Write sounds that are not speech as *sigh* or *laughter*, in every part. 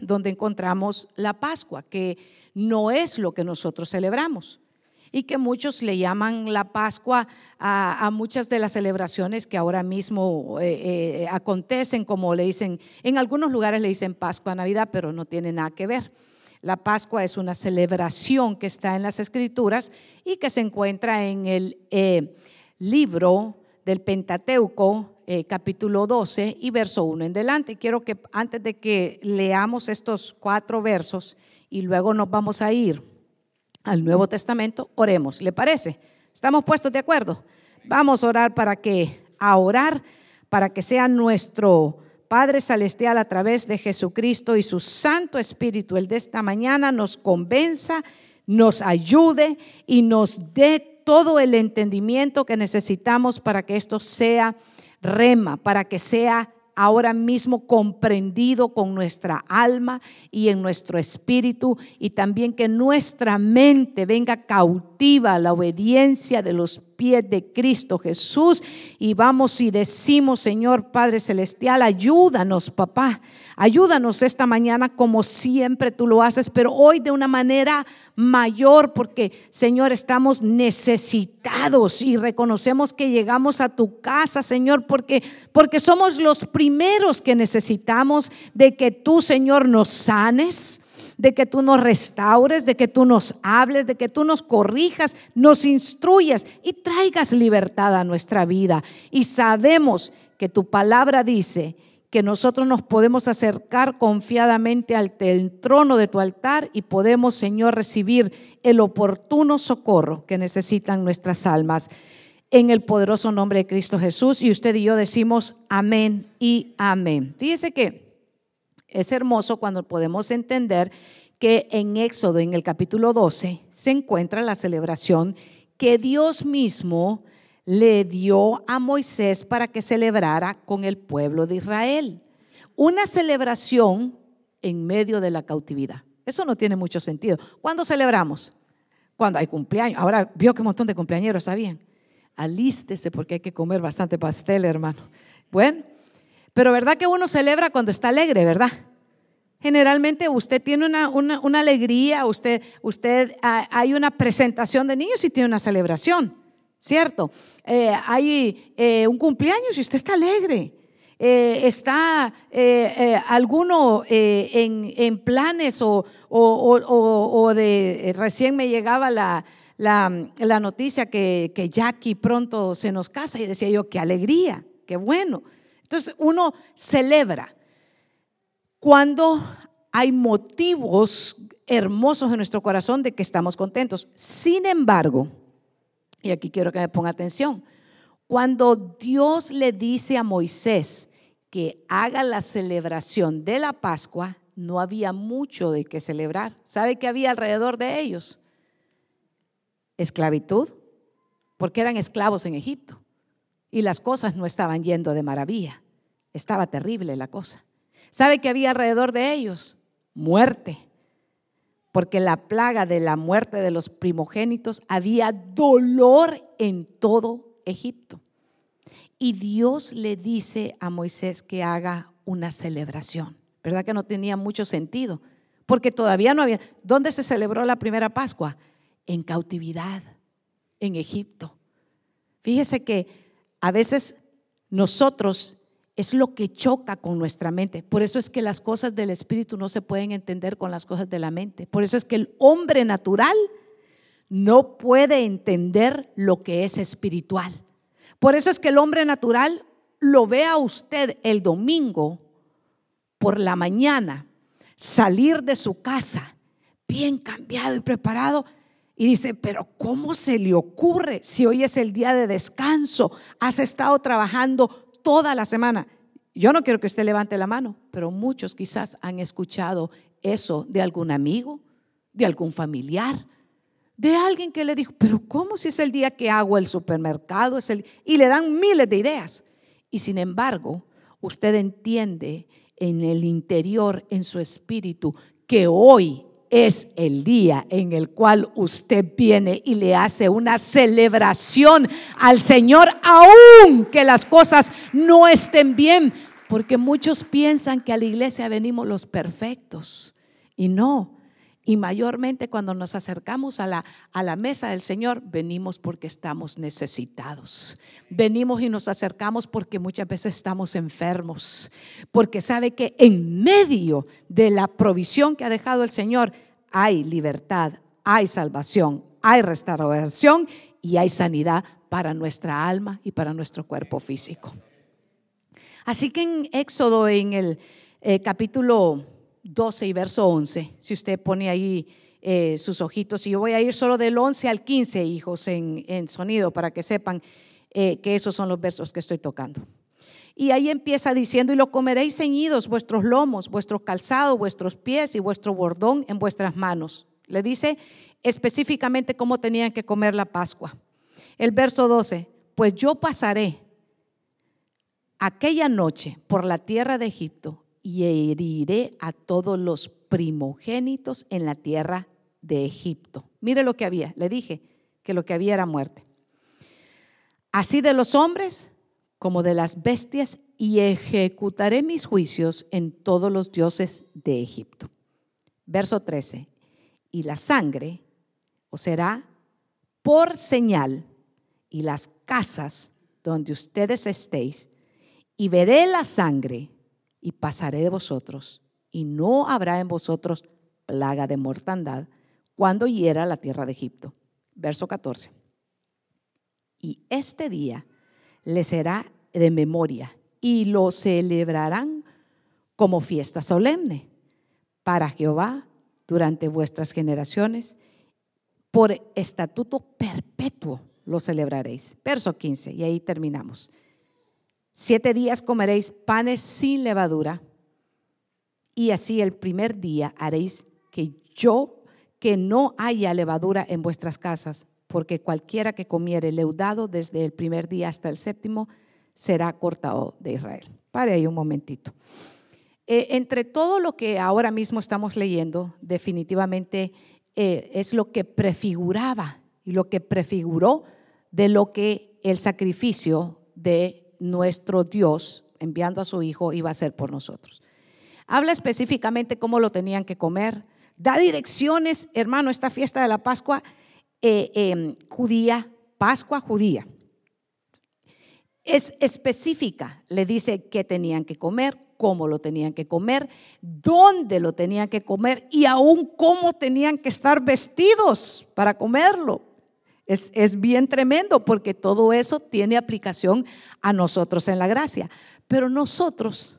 donde encontramos la Pascua, que no es lo que nosotros celebramos y que muchos le llaman la Pascua a, muchas de las celebraciones que ahora mismo eh, eh, acontecen, como le dicen, en algunos lugares le dicen Pascua, Navidad, pero no tiene nada que ver. La Pascua es una celebración que está en las Escrituras y que se encuentra en el eh, libro del Pentateuco, capítulo 12 y verso 1 en delante. Quiero que antes de que leamos estos cuatro versos y luego nos vamos a ir al Nuevo Testamento, oremos. ¿Le parece? ¿Estamos puestos de acuerdo? Vamos a orar para que, a orar para que sea nuestro Padre Celestial a través de Jesucristo y su Santo Espíritu, el de esta mañana, nos convenza, nos ayude y nos dé todo el entendimiento que necesitamos para que esto sea rema, para que sea ahora mismo comprendido con nuestra alma y en nuestro espíritu y también que nuestra mente venga cautiva a la obediencia de los pies de Cristo Jesús y vamos y decimos, Señor Padre Celestial, ayúdanos, papá, ayúdanos esta mañana como siempre tú lo haces, pero hoy de una manera mayor porque, Señor, estamos necesitados y reconocemos que llegamos a tu casa, Señor, porque porque somos los primeros que necesitamos de que tú, Señor, nos sanes de que tú nos restaures, de que tú nos hables, de que tú nos corrijas, nos instruyas y traigas libertad a nuestra vida. Y sabemos que tu palabra dice que nosotros nos podemos acercar confiadamente al trono de tu altar y podemos, Señor, recibir el oportuno socorro que necesitan nuestras almas. En el poderoso nombre de Cristo Jesús. Y usted y yo decimos amén y amén. Fíjese que es hermoso cuando podemos entender que en Éxodo, en el capítulo 12, se encuentra la celebración que Dios mismo le dio a Moisés para que celebrara con el pueblo de Israel. Una celebración en medio de la cautividad. Eso no tiene mucho sentido. ¿Cuándo celebramos? Cuando hay cumpleaños. Ahora vio que un montón de cumpleaños sabían. Alístese porque hay que comer bastante pastel, hermano. Bueno, pero ¿verdad que uno celebra cuando está alegre, verdad? Generalmente usted tiene una, alegría, usted, usted ah, hay una presentación de niños y tiene una celebración. ¿cierto? Eh, hay eh, un cumpleaños y usted está alegre. Eh, está alguno en, planes o, de recién me llegaba la, la, noticia que, que, Jackie pronto se nos casa y decía yo, qué alegría, qué bueno. Entonces uno celebra cuando hay motivos hermosos en nuestro corazón de que estamos contentos. Sin embargo, y aquí quiero que me ponga atención. Cuando Dios le dice a Moisés que haga la celebración de la Pascua, no había mucho de qué celebrar. ¿Sabe qué había alrededor de ellos? Esclavitud, porque eran esclavos en Egipto y las cosas no estaban yendo de maravilla. Estaba terrible la cosa. ¿Sabe qué había alrededor de ellos? Muerte porque la plaga de la muerte de los primogénitos había dolor en todo Egipto. Y Dios le dice a Moisés que haga una celebración. ¿Verdad que no tenía mucho sentido? Porque todavía no había... ¿Dónde se celebró la primera Pascua? En cautividad, en Egipto. Fíjese que a veces nosotros es lo que choca con nuestra mente. Por eso es que las cosas del Espíritu no se pueden entender con las cosas de la mente. Por eso es que el hombre natural no puede entender lo que es espiritual. Por eso es que el hombre natural lo ve a usted el domingo por la mañana salir de su casa bien cambiado y preparado y dice, pero ¿cómo se le ocurre si hoy es el día de descanso? Has estado trabajando toda la semana. Yo no quiero que usted levante la mano, pero muchos quizás han escuchado eso de algún amigo, de algún familiar, de alguien que le dijo, pero ¿cómo si es el día que hago el supermercado? Es el... Y le dan miles de ideas. Y sin embargo, usted entiende en el interior, en su espíritu, que hoy es el día en el cual usted viene y le hace una celebración al Señor, aun que las cosas no estén bien. Porque muchos piensan que a la iglesia venimos los perfectos y no. Y mayormente cuando nos acercamos a la, a la mesa del Señor, venimos porque estamos necesitados. Venimos y nos acercamos porque muchas veces estamos enfermos. Porque sabe que en medio de la provisión que ha dejado el Señor hay libertad, hay salvación, hay restauración y hay sanidad para nuestra alma y para nuestro cuerpo físico. Así que en Éxodo, en el eh, capítulo 12 y verso 11, si usted pone ahí eh, sus ojitos, y yo voy a ir solo del 11 al 15, hijos, en, sonido, para que sepan eh, que esos son los versos que estoy tocando. Y ahí empieza diciendo, y lo comeréis ceñidos vuestros lomos, vuestros calzados, vuestros pies y vuestro bordón en vuestras manos. Le dice específicamente cómo tenían que comer la Pascua. El verso 12, pues yo pasaré aquella noche por la tierra de Egipto y heriré a todos los primogénitos en la tierra de Egipto. Mire lo que había, le dije que lo que había era muerte. Así de los hombres como de las bestias y ejecutaré mis juicios en todos los dioses de Egipto. Verso 13. Y la sangre os será por señal y las casas donde ustedes estéis y veré la sangre y pasaré de vosotros, y no habrá en vosotros plaga de mortandad cuando hiera la tierra de Egipto. Verso 14. Y este día le será de memoria y lo celebrarán como fiesta solemne para Jehová durante vuestras generaciones. Por estatuto perpetuo lo celebraréis. Verso 15, y ahí terminamos. Siete días comeréis panes sin levadura y así el primer día haréis que yo, que no haya levadura en vuestras casas, porque cualquiera que comiere leudado desde el primer día hasta el séptimo será cortado de Israel. Pare ahí un momentito. Eh, entre todo lo que ahora mismo estamos leyendo, definitivamente eh, es lo que prefiguraba y lo que prefiguró de lo que el sacrificio de nuestro Dios, enviando a su Hijo, iba a hacer por nosotros. Habla específicamente cómo lo tenían que comer. Da direcciones, hermano, esta fiesta de la Pascua eh, em, judía, Pascua judía. Es específica, le dice qué tenían que comer, cómo lo tenían que comer, dónde lo tenían que comer y aún cómo tenían que estar vestidos para comerlo. Es, bien tremendo porque todo eso tiene aplicación a nosotros en la gracia. Pero nosotros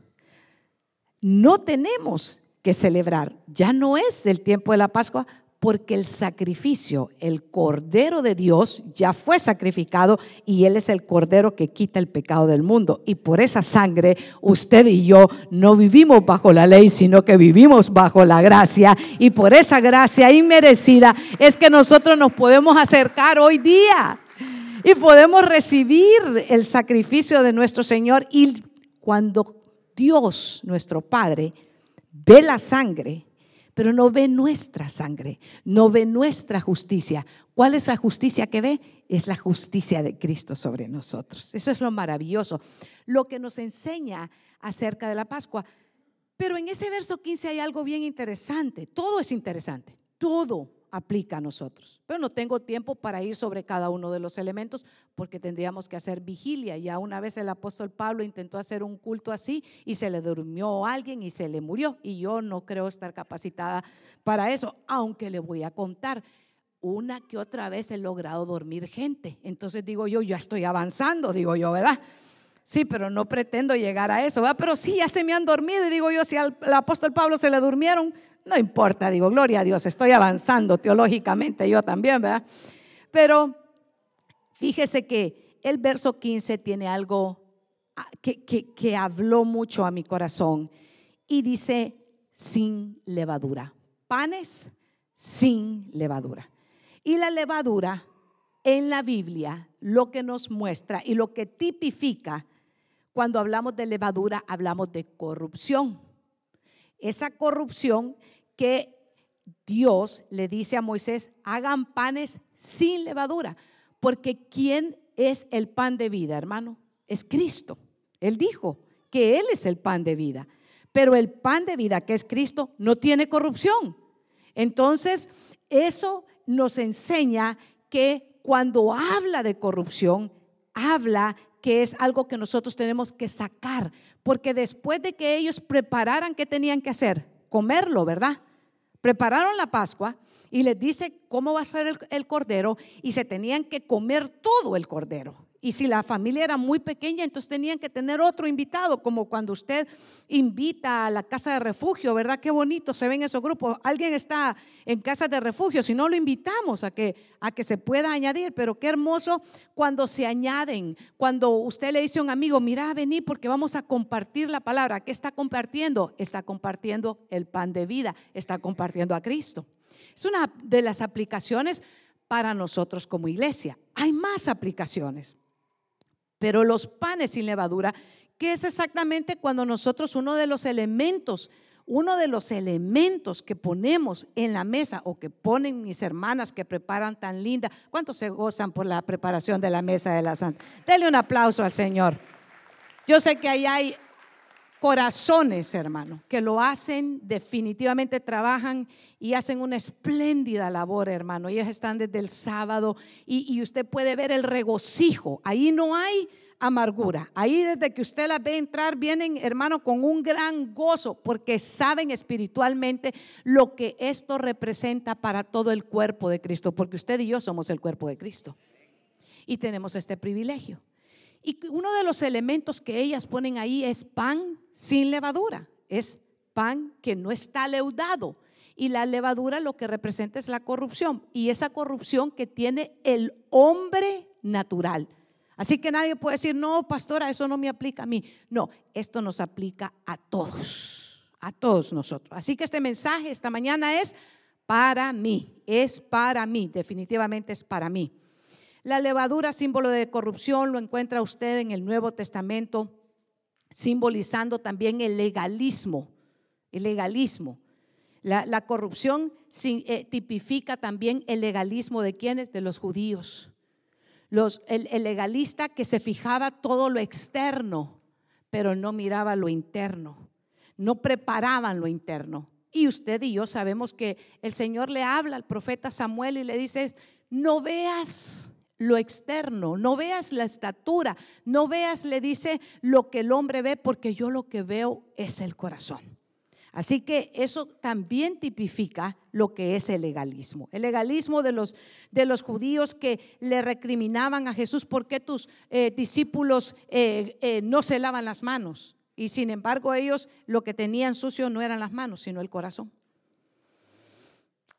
no tenemos que celebrar. Ya no es el tiempo de la Pascua porque el sacrificio, el Cordero de Dios ya fue sacrificado y Él es el Cordero que quita el pecado del mundo. Y por esa sangre usted y yo no vivimos bajo la ley, sino que vivimos bajo la gracia. Y por esa gracia inmerecida es que nosotros nos podemos acercar hoy día y podemos recibir el sacrificio de nuestro Señor. Y cuando Dios, nuestro Padre, ve la sangre, pero no ve nuestra sangre, no ve nuestra justicia. ¿Cuál es la justicia que ve? Es la justicia de Cristo sobre nosotros. Eso es lo maravilloso, lo que nos enseña acerca de la Pascua. Pero en ese verso 15 hay algo bien interesante. Todo es interesante, todo aplica a nosotros. Pero no tengo tiempo para ir sobre cada uno de los elementos porque tendríamos que hacer vigilia. Ya una vez el apóstol Pablo intentó hacer un culto así y se le durmió a alguien y se le murió. Y yo no creo estar capacitada para eso, aunque le voy a contar. Una que otra vez he logrado dormir gente. Entonces digo yo, ya estoy avanzando, digo yo, ¿verdad? Sí, pero no pretendo llegar a eso, ¿verdad? Pero sí, ya se me han dormido y digo yo, si al, al apóstol Pablo se le durmieron, no importa, digo, gloria a Dios, estoy avanzando teológicamente, yo también, ¿verdad? Pero fíjese que el verso 15 tiene algo ah, que, que habló mucho a mi corazón y dice, sin levadura, panes sin levadura. Y la levadura en la Biblia lo que nos muestra y lo que tipifica cuando hablamos de levadura, hablamos de corrupción esa corrupción que Dios le dice a Moisés, hagan panes sin levadura, porque ¿quién es el pan de vida, hermano? Es Cristo. Él dijo que Él es el pan de vida. Pero el pan de vida, que es Cristo, no tiene corrupción. Entonces, eso nos enseña que cuando habla de corrupción, habla que es algo que nosotros tenemos que sacar, porque después de que ellos prepararan, ¿qué tenían que hacer? Comerlo, ¿verdad? Prepararon la Pascua y les dice cómo va a ser el, cordero y se tenían que comer todo el cordero. Y si la familia era muy pequeña, entonces tenían que tener otro invitado, como cuando usted invita a la casa de refugio, ¿verdad? Qué bonito se ven esos grupos. Alguien está en casa de refugio, si no lo invitamos a que, a que se pueda añadir, pero qué hermoso cuando se añaden, cuando usted le dice a un amigo, mira, vení porque vamos a compartir la palabra. ¿Qué está compartiendo? Está compartiendo el pan de vida, está compartiendo a Cristo. Es una de las aplicaciones para nosotros como iglesia. Hay más aplicaciones. Pero los panes sin levadura, ¿qué es exactamente cuando nosotros uno de los elementos, uno de los elementos que ponemos en la mesa o que ponen mis hermanas que preparan tan linda, ¿cuántos se gozan por la preparación de la mesa de la Santa? Dele un aplauso al Señor. Yo sé que ahí hay corazones, hermano, que lo hacen, definitivamente trabajan y hacen una espléndida labor, hermano. Ellos están desde el sábado y, usted puede ver el regocijo. Ahí no hay amargura. Ahí desde que usted las ve entrar, vienen, hermano, con un gran gozo, porque saben espiritualmente lo que esto representa para todo el cuerpo de Cristo, porque usted y yo somos el cuerpo de Cristo. Y tenemos este privilegio. Y uno de los elementos que ellas ponen ahí es pan sin levadura, es pan que no está leudado. Y la levadura lo que representa es la corrupción y esa corrupción que tiene el hombre natural. Así que nadie puede decir, no, pastora, eso no me aplica a mí. No, esto nos aplica a todos, a todos nosotros. Así que este mensaje esta mañana es para mí, es para mí, definitivamente es para mí. La levadura, símbolo de corrupción, lo encuentra usted en el Nuevo Testamento, simbolizando también el legalismo. El legalismo. La, corrupción eh, tipifica también el legalismo de quienes? De los judíos. Los, el, el legalista que se fijaba todo lo externo, pero no miraba lo interno. No preparaban lo interno. Y usted y yo sabemos que el Señor le habla al profeta Samuel y le dice, no veas lo externo, no veas la estatura, no veas, le dice, lo que el hombre ve, porque yo lo que veo es el corazón. Así que eso también tipifica lo que es el legalismo. El legalismo de los, de los judíos que le recriminaban a Jesús, ¿por qué tus eh, discípulos eh, eh, no se lavan las manos? Y sin embargo ellos lo que tenían sucio no eran las manos, sino el corazón.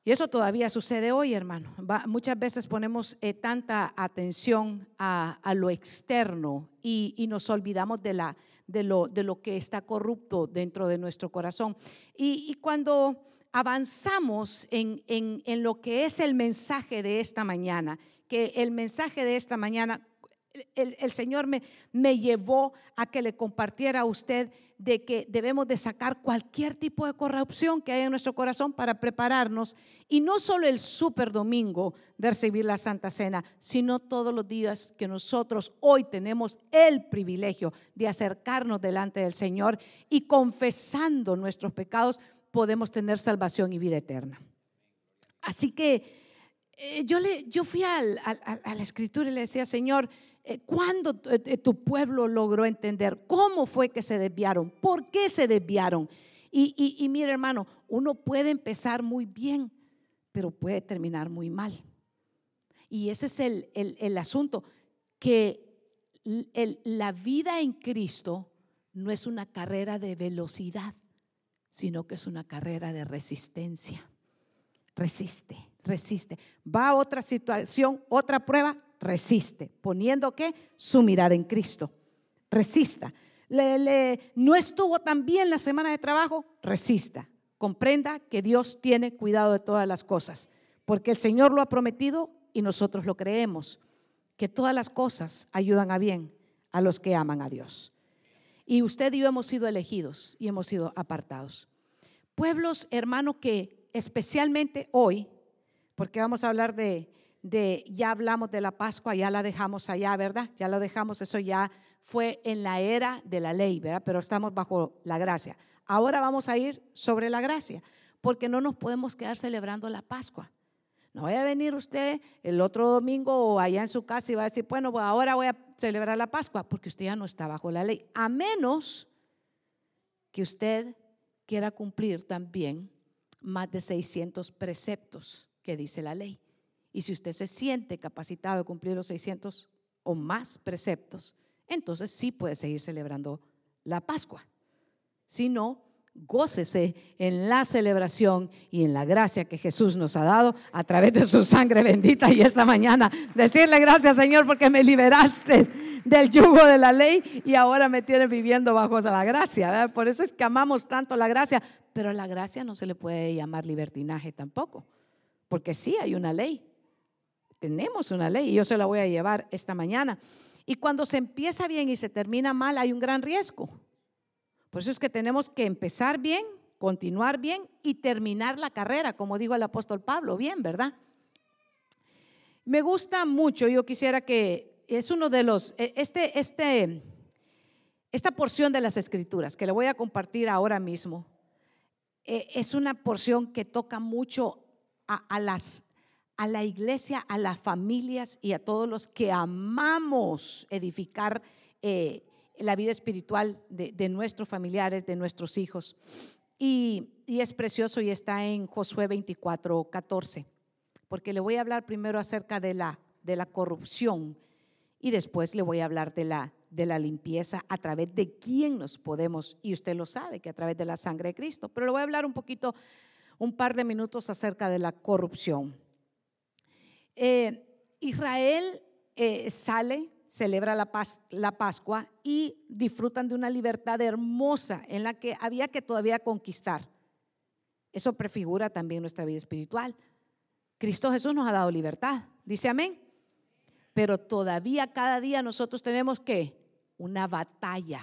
Y eso todavía sucede hoy, hermano. muchas veces ponemos eh, tanta atención a, lo externo y, nos olvidamos de, la, de, lo, de, lo, que está corrupto dentro de nuestro corazón. Y, cuando avanzamos en, en, lo que es el mensaje de esta mañana, que el mensaje de esta mañana, el, el Señor me, me llevó a que le compartiera a usted de que debemos de sacar cualquier tipo de corrupción que haya en nuestro corazón para prepararnos y no solo el super domingo de recibir la Santa Cena, sino todos los días que nosotros hoy tenemos el privilegio de acercarnos delante del Señor y confesando nuestros pecados podemos tener salvación y vida eterna. Así que eh, yo, le, yo fui a la escritura y le decía, Señor, ¿Cuándo eh, tu pueblo logró entender cómo fue que se desviaron? ¿Por qué se desviaron? Y, y, mire hermano, uno puede empezar muy bien, pero puede terminar muy mal. Y ese es el, el, asunto, que la vida en Cristo no es una carrera de velocidad, sino que es una carrera de resistencia. Resiste, resiste. Va a otra situación, otra prueba, resiste, poniendo que su mirada en Cristo. Resista. Le, no estuvo tan bien la semana de trabajo, resista. Comprenda que Dios tiene cuidado de todas las cosas, porque el Señor lo ha prometido y nosotros lo creemos, que todas las cosas ayudan a bien a los que aman a Dios. Y usted y yo hemos sido elegidos y hemos sido apartados. Pueblos, hermano, que especialmente hoy, porque vamos a hablar de de, ya hablamos de la Pascua, ya la dejamos allá, ¿verdad? Ya lo dejamos, eso ya fue en la era de la ley, ¿verdad? Pero estamos bajo la gracia. Ahora vamos a ir sobre la gracia, porque no nos podemos quedar celebrando la Pascua. No vaya a venir usted el otro domingo o allá en su casa y va a decir, bueno, pues ahora voy a celebrar la Pascua, porque usted ya no está bajo la ley. A menos que usted quiera cumplir también más de 600 preceptos que dice la ley. Y si usted se siente capacitado de cumplir los 600 o más preceptos, entonces sí puede seguir celebrando la Pascua. Si no, gócese en la celebración y en la gracia que Jesús nos ha dado a través de su sangre bendita. Y esta mañana decirle gracias Señor porque me liberaste del yugo de la ley y ahora me tienes viviendo bajo la gracia. Por eso es que amamos tanto la gracia, pero a la gracia no se le puede llamar libertinaje tampoco, porque sí hay una ley. Tenemos una ley y yo se la voy a llevar esta mañana. Y cuando se empieza bien y se termina mal, hay un gran riesgo. Por eso es que tenemos que empezar bien, continuar bien y terminar la carrera, como dijo el apóstol Pablo, bien, ¿verdad? Me gusta mucho, yo quisiera que es uno de los, e, este, este, esta porción de las escrituras que le voy a compartir ahora mismo, e, es una porción que toca mucho a, las, a la iglesia, a las familias y a todos los que amamos edificar eh, la vida espiritual de, nuestros familiares, de nuestros hijos. Y, es precioso y está en Josué 24, 14, porque le voy a hablar primero acerca de la, de la corrupción y después le voy a hablar de la, de la limpieza a través de quién nos podemos, y usted lo sabe, que a través de la sangre de Cristo, pero le voy a hablar un poquito, un par de minutos acerca de la corrupción. Eh, Israel eh, sale celebra la, la Pascua y disfrutan de una libertad hermosa en la que había que todavía conquistar. Eso prefigura también nuestra vida espiritual. Cristo Jesús nos ha dado libertad, dice amén. Pero todavía cada día nosotros tenemos que una batalla.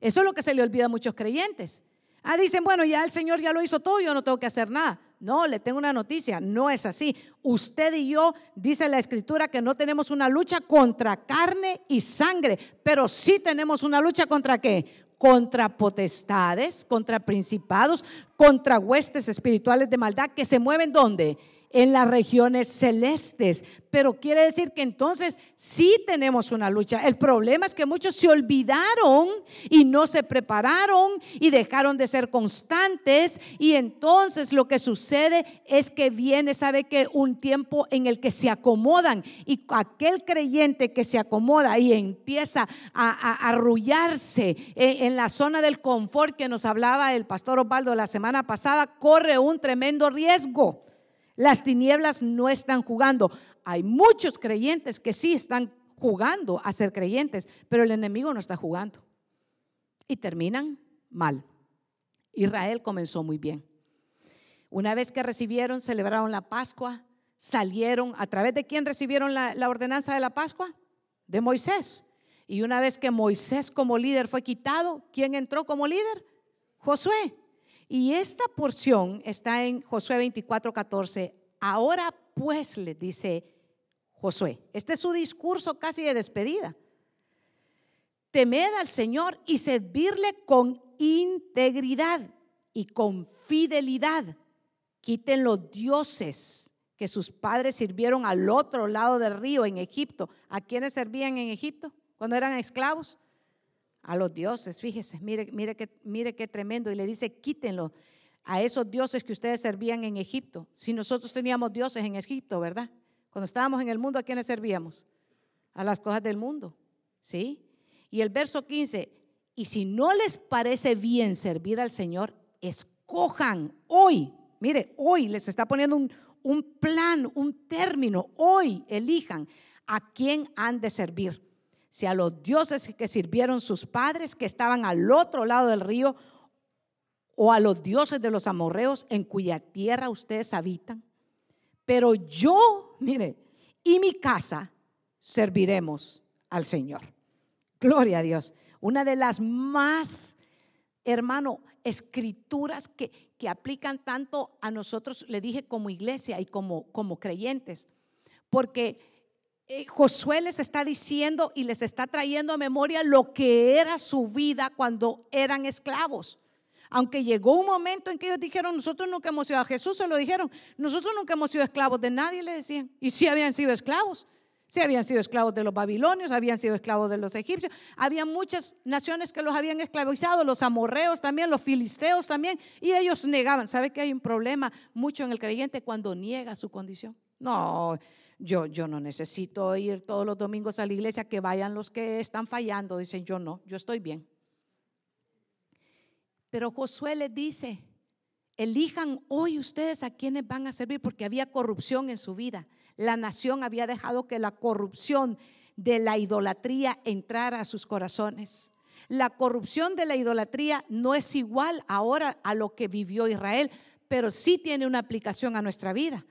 Eso es lo que se le olvida a muchos creyentes. Ah, dicen, bueno, ya el Señor ya lo hizo todo, yo no tengo que hacer nada. No, le tengo una noticia, no es así. Usted y yo, dice la escritura, que no tenemos una lucha contra carne y sangre, pero sí tenemos una lucha contra qué? Contra potestades, contra principados, contra huestes espirituales de maldad que se mueven ¿dónde? En las regiones celestes. Pero quiere decir que entonces sí tenemos una lucha. El problema es que muchos se olvidaron y no se prepararon y dejaron de ser constantes. Y entonces lo que sucede es que viene, sabe que un tiempo en el que se acomodan. Y aquel creyente que se acomoda y empieza a, arrullarse en, la zona del confort que nos hablaba el pastor Osvaldo la semana pasada, corre un tremendo riesgo. Las tinieblas no están jugando. Hay muchos creyentes que sí están jugando a ser creyentes, pero el enemigo no está jugando. Y terminan mal. Israel comenzó muy bien. Una vez que recibieron, celebraron la Pascua, salieron, ¿a través de quién recibieron la, ordenanza de la Pascua? De Moisés. Y una vez que Moisés como líder fue quitado, ¿quién entró como líder? Josué. Y esta porción está en Josué 24, 14. Ahora pues le dice Josué, este es su discurso casi de despedida. Temed al Señor y servirle con integridad y con fidelidad. Quiten los dioses que sus padres sirvieron al otro lado del río en Egipto. ¿A quiénes servían en Egipto cuando eran esclavos? A los dioses. Fíjese, mire, mire, qué, mire qué tremendo. Y le dice, quítenlo a esos dioses que ustedes servían en Egipto. Si nosotros teníamos dioses en Egipto, ¿verdad? Cuando estábamos en el mundo, ¿a quiénes servíamos? A las cosas del mundo. ¿Sí? Y el verso 15, y si no les parece bien servir al Señor, escojan hoy, mire, hoy les está poniendo un, un plan, un término, hoy elijan a quién han de servir si a los dioses que sirvieron sus padres que estaban al otro lado del río, o a los dioses de los amorreos en cuya tierra ustedes habitan. Pero yo, mire, y mi casa serviremos al Señor. Gloria a Dios. Una de las más, hermano, escrituras que, que aplican tanto a nosotros, le dije como iglesia y como, como creyentes. porque eh, Josué les está diciendo y les está trayendo a memoria lo que era su vida cuando eran esclavos. Aunque llegó un momento en que ellos dijeron, nosotros nunca hemos sido, a Jesús se lo dijeron, nosotros nunca hemos sido esclavos de nadie, le decían. Y sí habían sido esclavos. Sí habían sido esclavos de los babilonios, habían sido esclavos de los egipcios. Había muchas naciones que los habían esclavizado, los amorreos también, los filisteos también. Y ellos negaban. ¿Sabe que hay un problema mucho en el creyente cuando niega su condición? No, yo, yo no necesito ir todos los domingos a la iglesia, que vayan los que están fallando. Dicen, yo no, yo estoy bien. Pero Josué les dice, elijan hoy ustedes a quienes van a servir, porque había corrupción en su vida. La nación había dejado que la corrupción de la idolatría entrara a sus corazones. La corrupción de la idolatría no es igual ahora a lo que vivió Israel, pero sí tiene una aplicación a nuestra vida.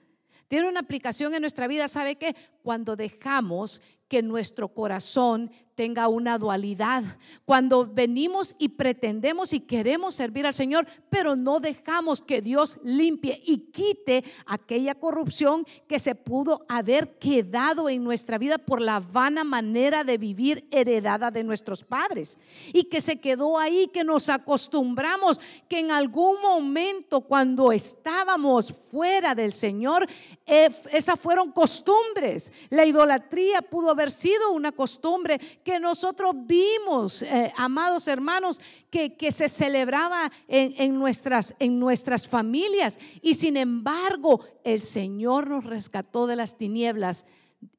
Tiene una aplicación en nuestra vida, ¿sabe qué? Cuando dejamos que nuestro corazón tenga una dualidad. Cuando venimos y pretendemos y queremos servir al Señor, pero no dejamos que Dios limpie y quite aquella corrupción que se pudo haber quedado en nuestra vida por la vana manera de vivir heredada de nuestros padres y que se quedó ahí, que nos acostumbramos, que en algún momento cuando estábamos fuera del Señor, eh, esas fueron costumbres. La idolatría pudo haber sido una costumbre que nosotros vimos, eh, amados hermanos, que, que se celebraba en, en, nuestras, en nuestras familias. Y sin embargo, el Señor nos rescató de las tinieblas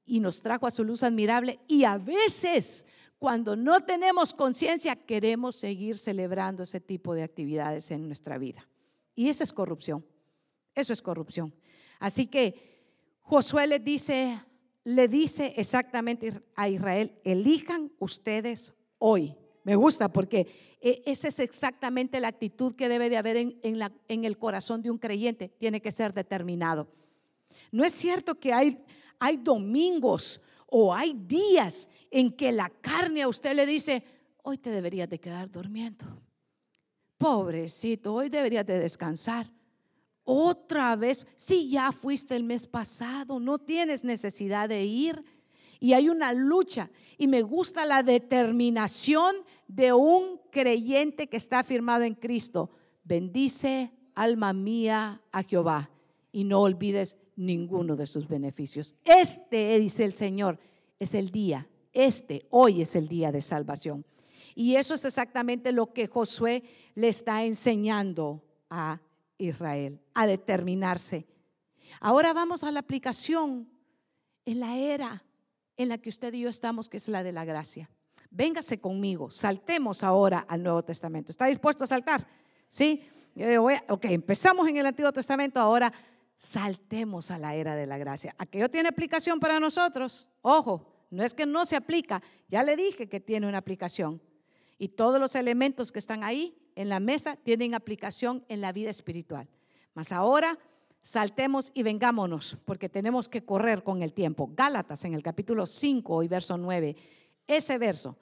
y nos trajo a su luz admirable. Y a veces, cuando no tenemos conciencia, queremos seguir celebrando ese tipo de actividades en nuestra vida. Y eso es corrupción. Eso es corrupción. Así que Josué le dice le dice exactamente a Israel, elijan ustedes hoy. Me gusta porque e, esa es exactamente la actitud que debe de haber en, el corazón de un creyente. Tiene que ser determinado. No es cierto que hay, hay domingos o hay días en que la carne a usted le dice, hoy te deberías de quedar durmiendo. Pobrecito, hoy deberías de descansar. Otra vez, si ya fuiste el mes pasado, no tienes necesidad de ir. Y hay una lucha. Y me gusta la determinación de un creyente que está firmado en Cristo. Bendice, alma mía, a Jehová. Y no olvides ninguno de sus beneficios. Este, dice el Señor, es el día. Este, hoy es el día de salvación. Y eso es exactamente lo que Josué le está enseñando a Israel, a determinarse. Ahora vamos a la aplicación en la era en la que usted y yo estamos, que es la de la gracia. Véngase conmigo, saltemos ahora al Nuevo Testamento. ¿Está dispuesto a saltar? ¿Sí? ok, empezamos en el Antiguo Testamento, ahora saltemos a la era de la gracia. Aquello tiene aplicación para nosotros. Ojo, no es que no se aplica, ya le dije que tiene una aplicación. Y todos los elementos que están ahí en la mesa tienen aplicación en la vida espiritual. Mas ahora saltemos y vengámonos, porque tenemos que correr con el tiempo. Gálatas en el capítulo 5 y verso 9. Ese verso,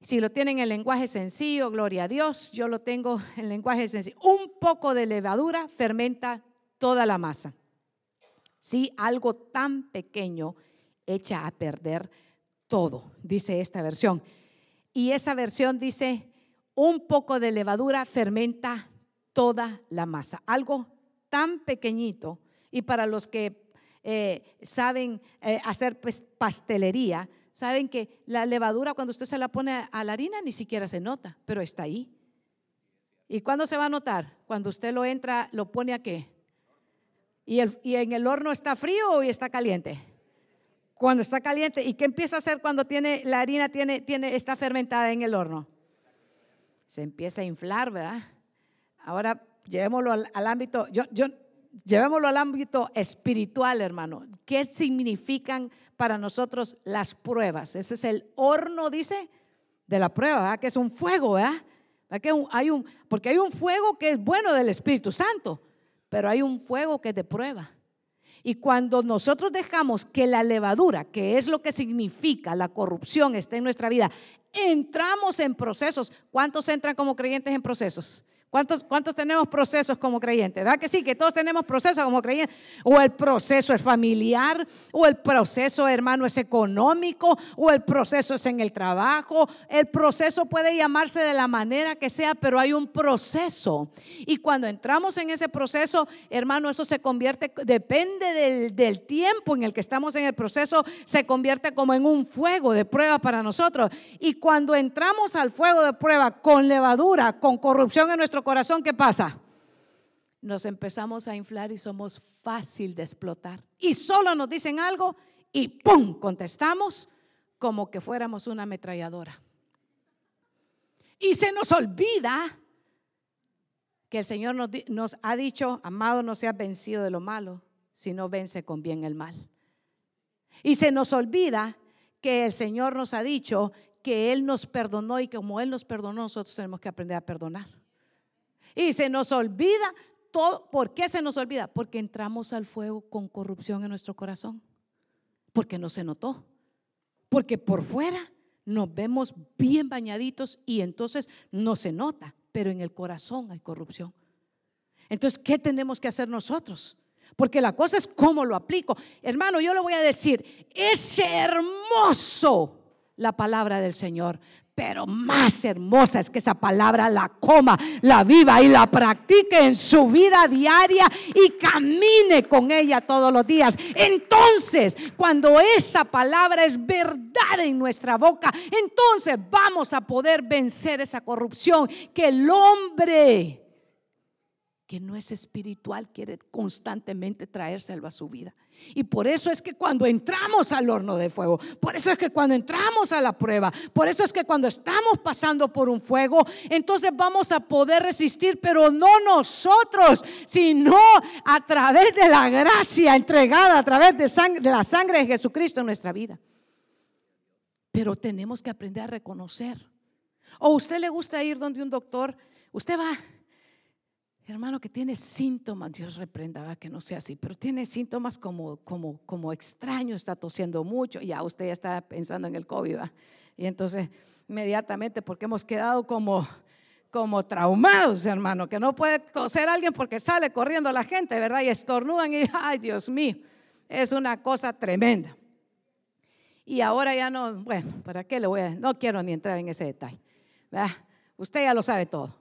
si lo tienen en lenguaje sencillo, gloria a Dios, yo lo tengo en lenguaje sencillo. Un poco de levadura fermenta toda la masa. Si algo tan pequeño echa a perder todo, dice esta versión. Y esa versión dice, un poco de levadura fermenta toda la masa. Algo tan pequeñito. Y para los que eh, saben eh, hacer pues, pastelería, saben que la levadura cuando usted se la pone a la harina ni siquiera se nota, pero está ahí. ¿Y cuándo se va a notar? Cuando usted lo entra, lo pone a qué? ¿Y, y en el horno está frío o está caliente? Cuando está caliente. ¿Y qué empieza a hacer cuando tiene, la harina tiene, tiene, está fermentada en el horno? Se empieza a inflar, ¿verdad? Ahora llevémoslo al, ámbito, yo, yo, llevémoslo al ámbito espiritual, hermano. ¿Qué significan para nosotros las pruebas? Ese es el horno, dice, de la prueba, ¿verdad? Que es un fuego, ¿verdad? Que hay un, porque hay un fuego que es bueno del Espíritu Santo, pero hay un fuego que es de prueba. Y cuando nosotros dejamos que la levadura, que es lo que significa la corrupción, esté en nuestra vida, entramos en procesos. ¿Cuántos entran como creyentes en procesos? ¿Cuántos, ¿Cuántos tenemos procesos como creyentes? ¿Verdad que sí? Que todos tenemos procesos como creyentes. O el proceso es familiar, o el proceso, hermano, es económico, o el proceso es en el trabajo. El proceso puede llamarse de la manera que sea, pero hay un proceso. Y cuando entramos en ese proceso, hermano, eso se convierte, depende del, tiempo en el que estamos en el proceso, se convierte como en un fuego de prueba para nosotros. Y cuando entramos al fuego de prueba con levadura, con corrupción en nuestro corazón, ¿qué pasa? Nos empezamos a inflar y somos fácil de explotar. Y solo nos dicen algo y ¡pum! contestamos como que fuéramos una ametralladora. Y se nos olvida que el Señor nos, nos, ha dicho, amado, no seas vencido de lo malo, sino vence con bien el mal. Y se nos olvida que el Señor nos ha dicho que Él nos perdonó y que como Él nos perdonó, nosotros tenemos que aprender a perdonar. Y se nos olvida todo. ¿Por qué se nos olvida? Porque entramos al fuego con corrupción en nuestro corazón. Porque no se notó. Porque por fuera nos vemos bien bañaditos y entonces no se nota, pero en el corazón hay corrupción. Entonces, ¿qué tenemos que hacer nosotros? Porque la cosa es cómo lo aplico. Hermano, yo le voy a decir, es hermoso la palabra del Señor. Pero más hermosa es que esa palabra la coma, la viva y la practique en su vida diaria y camine con ella todos los días. Entonces, cuando esa palabra es verdad en nuestra boca, entonces vamos a poder vencer esa corrupción que el hombre que no es espiritual quiere constantemente traérselo a su vida. Y por eso es que cuando entramos al horno de fuego, por eso es que cuando entramos a la prueba, por eso es que cuando estamos pasando por un fuego, entonces vamos a poder resistir, pero no nosotros, sino a través de la gracia entregada, a través de, la sangre de Jesucristo en nuestra vida. Pero tenemos que aprender a reconocer. O usted le gusta ir donde un doctor, usted va hermano que tiene síntomas, Dios reprenda que no sea así, pero tiene síntomas como, como, como está tosiendo mucho, ya usted ya está pensando en el COVID, y entonces inmediatamente, porque hemos quedado como, como traumados, hermano, que no puede toser alguien porque sale corriendo la gente, ¿verdad? Y estornudan y, ay, Dios mío, es una cosa tremenda. Y ahora ya no, bueno, ¿para qué le voy a, no quiero ni entrar en ese detalle, ¿verdad? Usted ya lo sabe todo.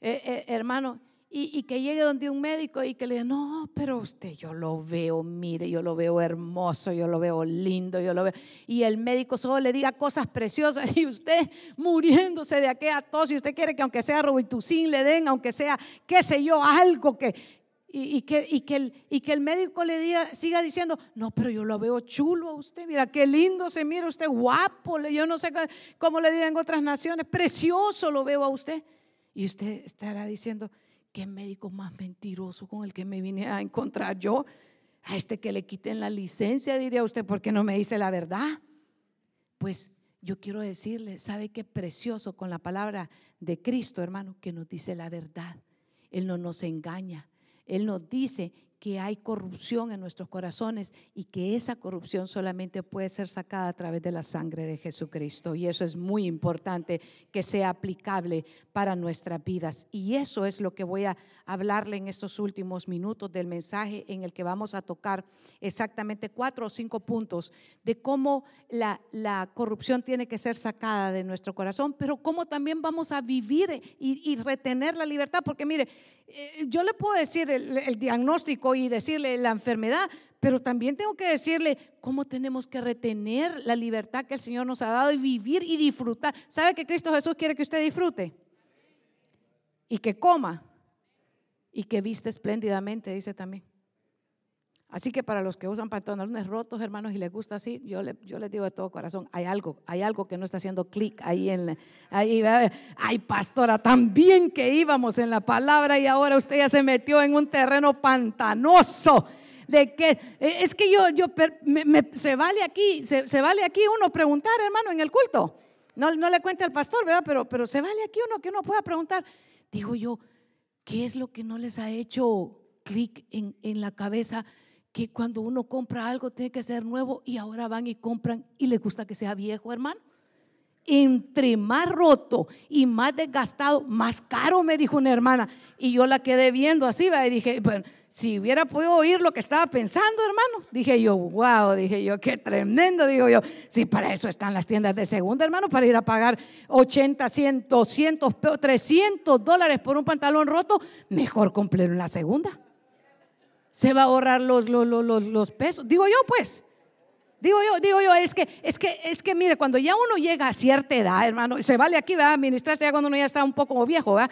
Eh, eh, hermano, y, que llegue donde un médico y que le diga, no, pero usted, yo lo veo, mire, yo lo veo hermoso, yo lo veo lindo, yo lo veo. Y el médico solo le diga cosas preciosas *laughs* y usted muriéndose de aquella tos y usted quiere que aunque sea Robitussin le den, aunque sea, qué sé yo, algo que... Y, que, y, que el, y que el médico le diga, siga diciendo, no, pero yo lo veo chulo a usted, mira qué lindo se mira usted, guapo, yo no sé cómo le digan otras naciones, precioso lo veo a usted. Y usted estará diciendo, ¿Qué médico más mentiroso con el que me vine a encontrar yo? A este que le quiten la licencia, diría usted, porque no me dice la verdad. Pues yo quiero decirle, ¿sabe qué precioso con la palabra de Cristo, hermano? Que nos dice la verdad. Él no nos engaña. Él nos dice que hay corrupción en nuestros corazones y que esa corrupción solamente puede ser sacada a través de la sangre de Jesucristo. Y eso es muy importante que sea aplicable para nuestras vidas. Y eso es lo que voy a hablarle en estos últimos minutos del mensaje en el que vamos a tocar exactamente cuatro o cinco puntos de cómo la, la corrupción tiene que ser sacada de nuestro corazón, pero cómo también vamos a vivir y, retener la libertad. Porque mire, eh, yo le puedo decir el, diagnóstico y decirle la enfermedad, pero también tengo que decirle cómo tenemos que retener la libertad que el Señor nos ha dado y vivir y disfrutar. ¿Sabe que Cristo Jesús quiere que usted disfrute? Y que coma y que viste espléndidamente, dice también. Así que para los que usan pantalones rotos, hermanos, y les gusta así, yo, yo les digo de todo corazón, hay algo, hay algo que no está haciendo clic ahí en, ahí, ay pastora, también que íbamos en la palabra y ahora usted ya se metió en un terreno pantanoso. De que e, es que yo, yo se vale aquí, se, vale aquí uno preguntar, hermano, en el culto. No, le cuente al pastor, ¿verdad? Pero, pero se vale aquí uno que uno pueda preguntar. Digo yo, ¿qué es lo que no les ha hecho clic en la cabeza? Que cuando uno compra algo tiene que ser nuevo y ahora van y compran y les gusta que sea viejo, hermano. entre más roto y más desgastado, más caro, me dijo una hermana. Y yo la quedé viendo así, y dije, bueno, si hubiera podido oír lo que estaba pensando, hermano, dije yo, wow, dije yo, qué tremendo, digo yo, si para eso están las tiendas de segunda, hermano, para ir a pagar 80, 100, 200, 300 dólares por un pantalón roto, mejor comprarlo en la segunda. Se va a ahorrar los, los, pesos, digo yo, pues. Digo yo, digo yo, es que, es que, es que, mire, cuando ya uno llega a cierta edad, hermano, se vale aquí, va a administrarse ya cuando uno ya está un poco viejo, ¿verdad?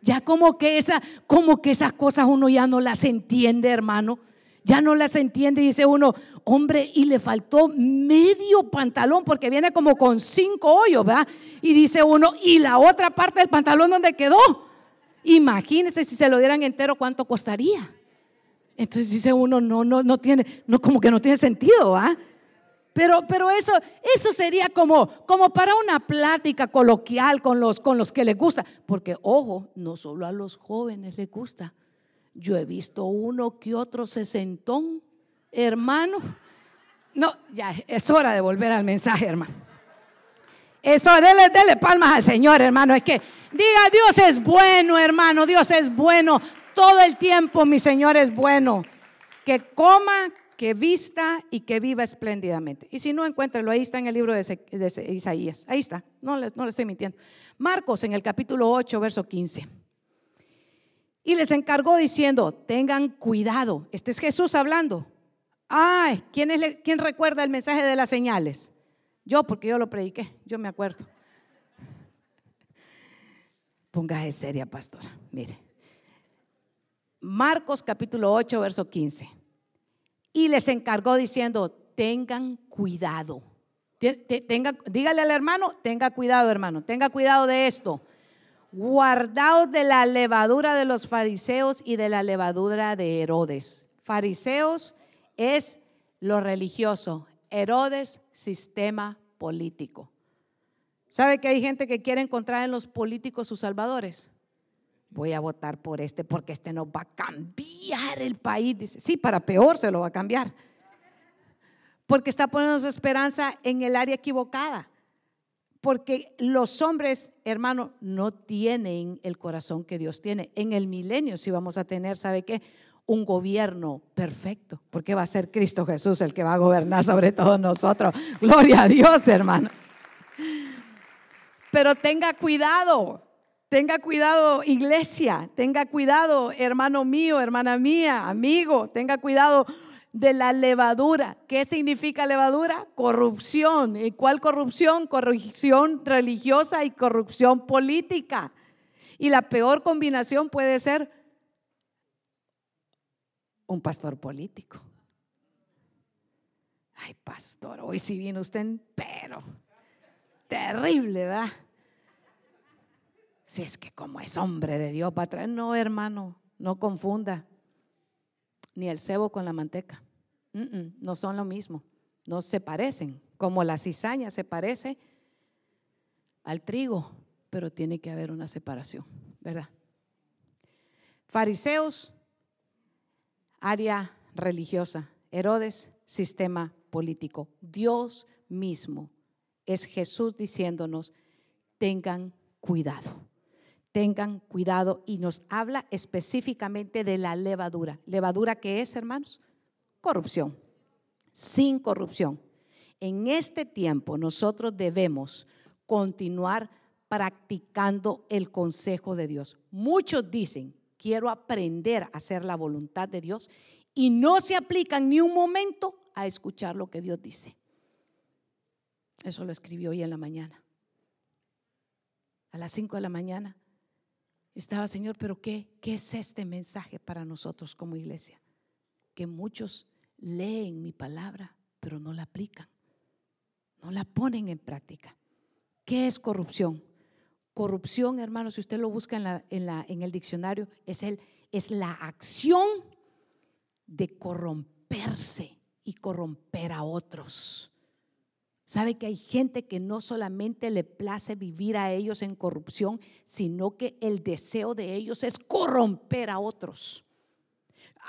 Ya como que, esa, como que esas cosas uno ya no las entiende, hermano. Ya no las entiende dice uno, hombre, y le faltó medio pantalón porque viene como con cinco hoyos, ¿verdad? Y dice uno, y la otra parte del pantalón donde quedó. Imagínese si se lo dieran entero, ¿cuánto costaría? Entonces dice uno, no, no, no tiene, no, como que no tiene sentido, ¿ah? Pero, pero eso, eso sería como, como para una plática coloquial con los, con los que les gusta. Porque, ojo, no solo a los jóvenes les gusta. Yo he visto uno que otro sesentón, hermano. No, ya es hora de volver al mensaje, hermano. Eso, dele, dele palmas al Señor, hermano. Es que diga, Dios es bueno, hermano. Dios es bueno. Todo el tiempo, mi Señor es bueno. Que coma, que vista y que viva espléndidamente. Y si no, encuéntralo, ahí está en el libro de, Isaías. Ahí está, no le, no le estoy mintiendo. Marcos en el capítulo 8, verso 15. Y les encargó diciendo, tengan cuidado. Este es Jesús hablando. Ay, ¿quién, es, ¿quién recuerda el mensaje de las señales? Yo, porque yo lo prediqué, yo me acuerdo. Póngase seria, pastora. Mire. Marcos capítulo 8, verso 15 y les encargó diciendo, tengan cuidado. Dígale al hermano, tenga cuidado hermano, tenga cuidado de esto. Guardaos de la levadura de los fariseos y de la levadura de Herodes. Fariseos es lo religioso, Herodes sistema político. ¿Sabe que hay gente que quiere encontrar en los políticos sus salvadores? Voy a votar por este porque este nos va a cambiar el país. Dice, sí, para peor se lo va a cambiar. Porque está poniendo su esperanza en el área equivocada. Porque los hombres, hermano, no tienen el corazón que Dios tiene. En el milenio si vamos a tener, ¿sabe qué? Un gobierno perfecto, porque va a ser Cristo Jesús el que va a gobernar sobre todos nosotros. Gloria a Dios, hermano. Pero tenga cuidado, Tenga cuidado, iglesia, tenga cuidado, hermano mío, hermana mía, amigo, tenga cuidado de la levadura. ¿Qué significa levadura? Corrupción. ¿Y cuál corrupción? Corrupción religiosa y corrupción política. Y la peor combinación puede ser un pastor político. Ay, pastor, hoy sí viene usted pero. Terrible, ¿verdad? Si es que como es hombre de Dios va a traer. No, hermano, no confunda. Ni el cebo con la manteca. no son lo mismo. No se parecen. Como la cizaña se parece al trigo, pero tiene que haber una separación, ¿verdad? Fariseos, área religiosa. Herodes, sistema político. Dios mismo es Jesús diciéndonos, tengan cuidado tengan cuidado y nos habla específicamente de la levadura. ¿Levadura qué es, hermanos? Corrupción. Sin corrupción. En este tiempo nosotros debemos continuar practicando el consejo de Dios. Muchos dicen, quiero aprender a hacer la voluntad de Dios y no se aplican ni un momento a escuchar lo que Dios dice. Eso lo escribió hoy en la mañana. A las 5 de la mañana estaba, Señor, pero ¿qué, ¿qué es este mensaje para nosotros como iglesia? Que muchos leen mi palabra, pero no la aplican, no la ponen en práctica. ¿Qué es corrupción? Corrupción, hermano, si usted lo busca en, en el diccionario, es, el, es la acción de corromperse y corromper a otros. Sabe que hay gente que no solamente le place vivir a ellos en corrupción, sino que el deseo de ellos es corromper a otros.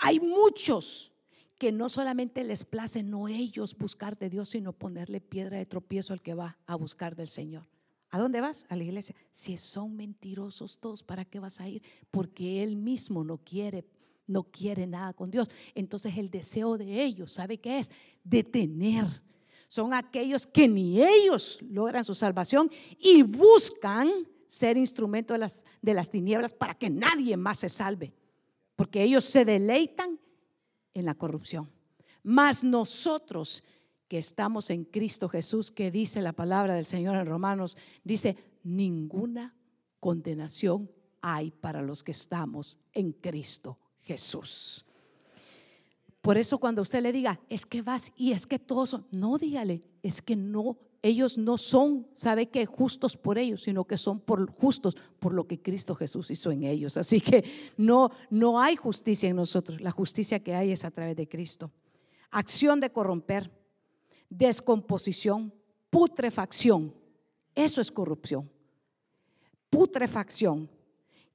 Hay muchos que no solamente les place no ellos buscar de Dios, sino ponerle piedra de tropiezo al que va a buscar del Señor. ¿A dónde vas? A la iglesia. Si son mentirosos todos, ¿para qué vas a ir? Porque él mismo no quiere, no quiere nada con Dios. Entonces el deseo de ellos, ¿sabe qué es? Detener. Son aquellos que ni ellos logran su salvación y buscan ser instrumento de las, de las tinieblas para que nadie más se salve. Porque ellos se deleitan en la corrupción. Mas nosotros que estamos en Cristo Jesús, que dice la palabra del Señor en Romanos, dice, ninguna condenación hay para los que estamos en Cristo Jesús. Por eso cuando usted le diga, es que vas y es que todos son, no dígale, es que no, ellos no son, sabe que justos por ellos, sino que son por justos por lo que Cristo Jesús hizo en ellos. Así que no, no hay justicia en nosotros, la justicia que hay es a través de Cristo. Acción de corromper descomposición, putrefacción. Eso es corrupción. Putrefacción.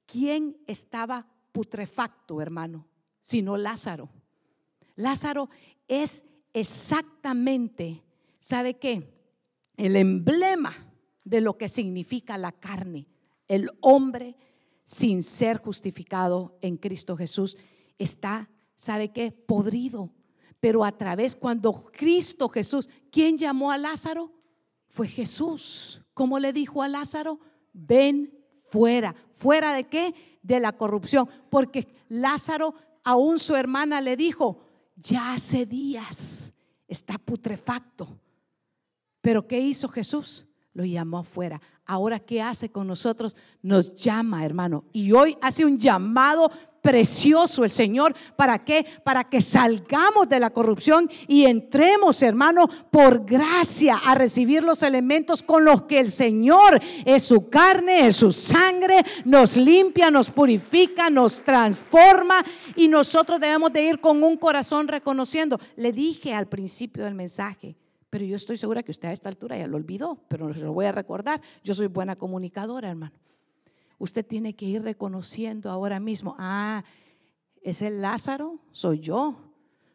¿Quién estaba putrefacto, hermano? Sino Lázaro. Lázaro es exactamente, ¿sabe qué? El emblema de lo que significa la carne. El hombre sin ser justificado en Cristo Jesús está, ¿sabe qué? Podrido, pero a través, cuando Cristo Jesús, ¿quién llamó a Lázaro? Fue Jesús. ¿Cómo le dijo a Lázaro? Ven fuera. ¿Fuera de qué? De la corrupción. Porque Lázaro, aún su hermana le dijo, ya hace días está putrefacto. Pero ¿qué hizo Jesús? Lo llamó afuera. Ahora, ¿qué hace con nosotros? Nos llama, hermano. Y hoy hace un llamado precioso el Señor. ¿Para qué? Para que salgamos de la corrupción y entremos, hermano, por gracia a recibir los elementos con los que el Señor es su carne, es su sangre, nos limpia, nos purifica, nos transforma y nosotros debemos de ir con un corazón reconociendo. Le dije al principio del mensaje, pero yo estoy segura que usted a esta altura ya lo olvidó, pero se lo voy a recordar. Yo soy buena comunicadora, hermano usted tiene que ir reconociendo ahora mismo, ah, es el Lázaro, soy yo,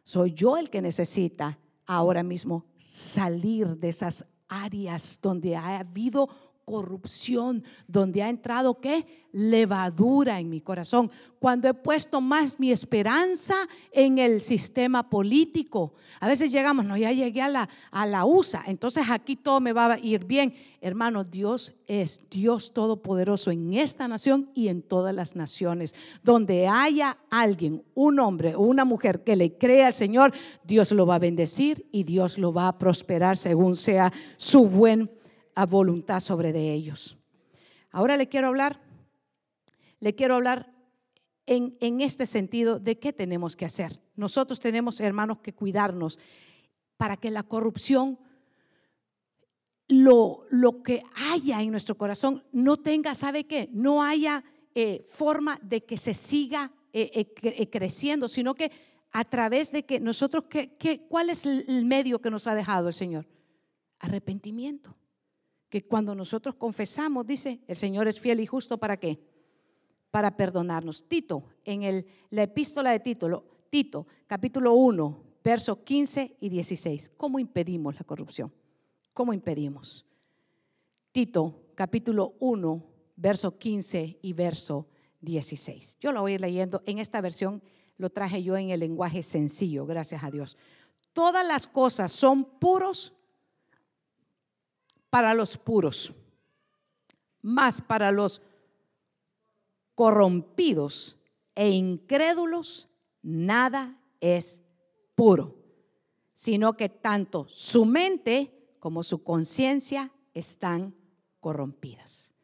soy yo el que necesita ahora mismo salir de esas áreas donde ha habido corrupción, donde ha entrado qué? Levadura en mi corazón. Cuando he puesto más mi esperanza en el sistema político. A veces llegamos, no, ya llegué a la, a la USA, entonces aquí todo me va a ir bien. Hermano, Dios es Dios todopoderoso en esta nación y en todas las naciones. Donde haya alguien, un hombre o una mujer que le crea al Señor, Dios lo va a bendecir y Dios lo va a prosperar según sea su buen a voluntad sobre de ellos. Ahora le quiero hablar, le quiero hablar en, en este sentido de qué tenemos que hacer. Nosotros tenemos, hermanos, que cuidarnos para que la corrupción, lo, lo que haya en nuestro corazón, no tenga, ¿sabe qué? No haya eh, forma de que se siga eh, eh, creciendo, sino que a través de que nosotros, ¿qué, ¿cuál es el medio que nos ha dejado el Señor? Arrepentimiento que cuando nosotros confesamos, dice, el Señor es fiel y justo para qué? Para perdonarnos. Tito, en el, la epístola de Tito, Tito, capítulo 1, versos 15 y 16. ¿Cómo impedimos la corrupción? ¿Cómo impedimos? Tito, capítulo 1, verso 15 y verso 16. Yo lo voy a ir leyendo. En esta versión lo traje yo en el lenguaje sencillo, gracias a Dios. Todas las cosas son puros para los puros, más para los corrompidos e incrédulos, nada es puro, sino que tanto su mente como su conciencia están corrompidas.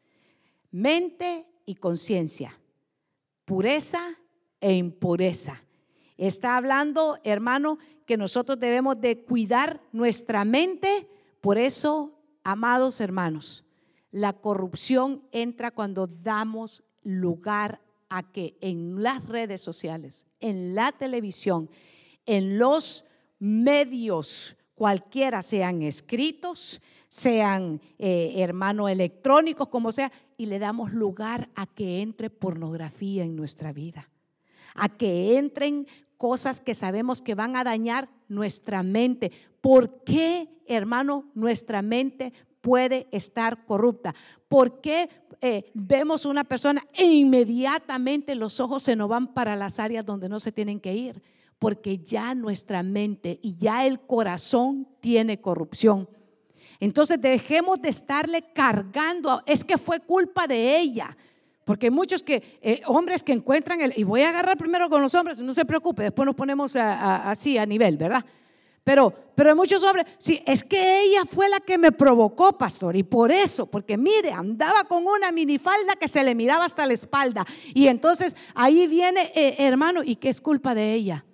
Mente y conciencia, pureza e impureza. Está hablando, hermano, que nosotros debemos de cuidar nuestra mente, por eso Amados hermanos, la corrupción entra cuando damos lugar a que en las redes sociales, en la televisión, en los medios, cualquiera sean escritos, sean eh, hermanos electrónicos, como sea, y le damos lugar a que entre pornografía en nuestra vida, a que entren cosas que sabemos que van a dañar nuestra mente. ¿Por qué, hermano, nuestra mente puede estar corrupta? ¿Por qué eh, vemos una persona e inmediatamente los ojos se nos van para las áreas donde no se tienen que ir? Porque ya nuestra mente y ya el corazón tiene corrupción. Entonces dejemos de estarle cargando, es que fue culpa de ella. Porque muchos que, eh, hombres que encuentran el, y voy a agarrar primero con los hombres, no se preocupe, después nos ponemos así a nivel, ¿verdad? Pero, pero muchos hombres, sí, es que ella fue la que me provocó, pastor, y por eso, porque mire, andaba con una minifalda que se le miraba hasta la espalda. Y entonces ahí viene, eh, hermano, ¿y qué es culpa de ella?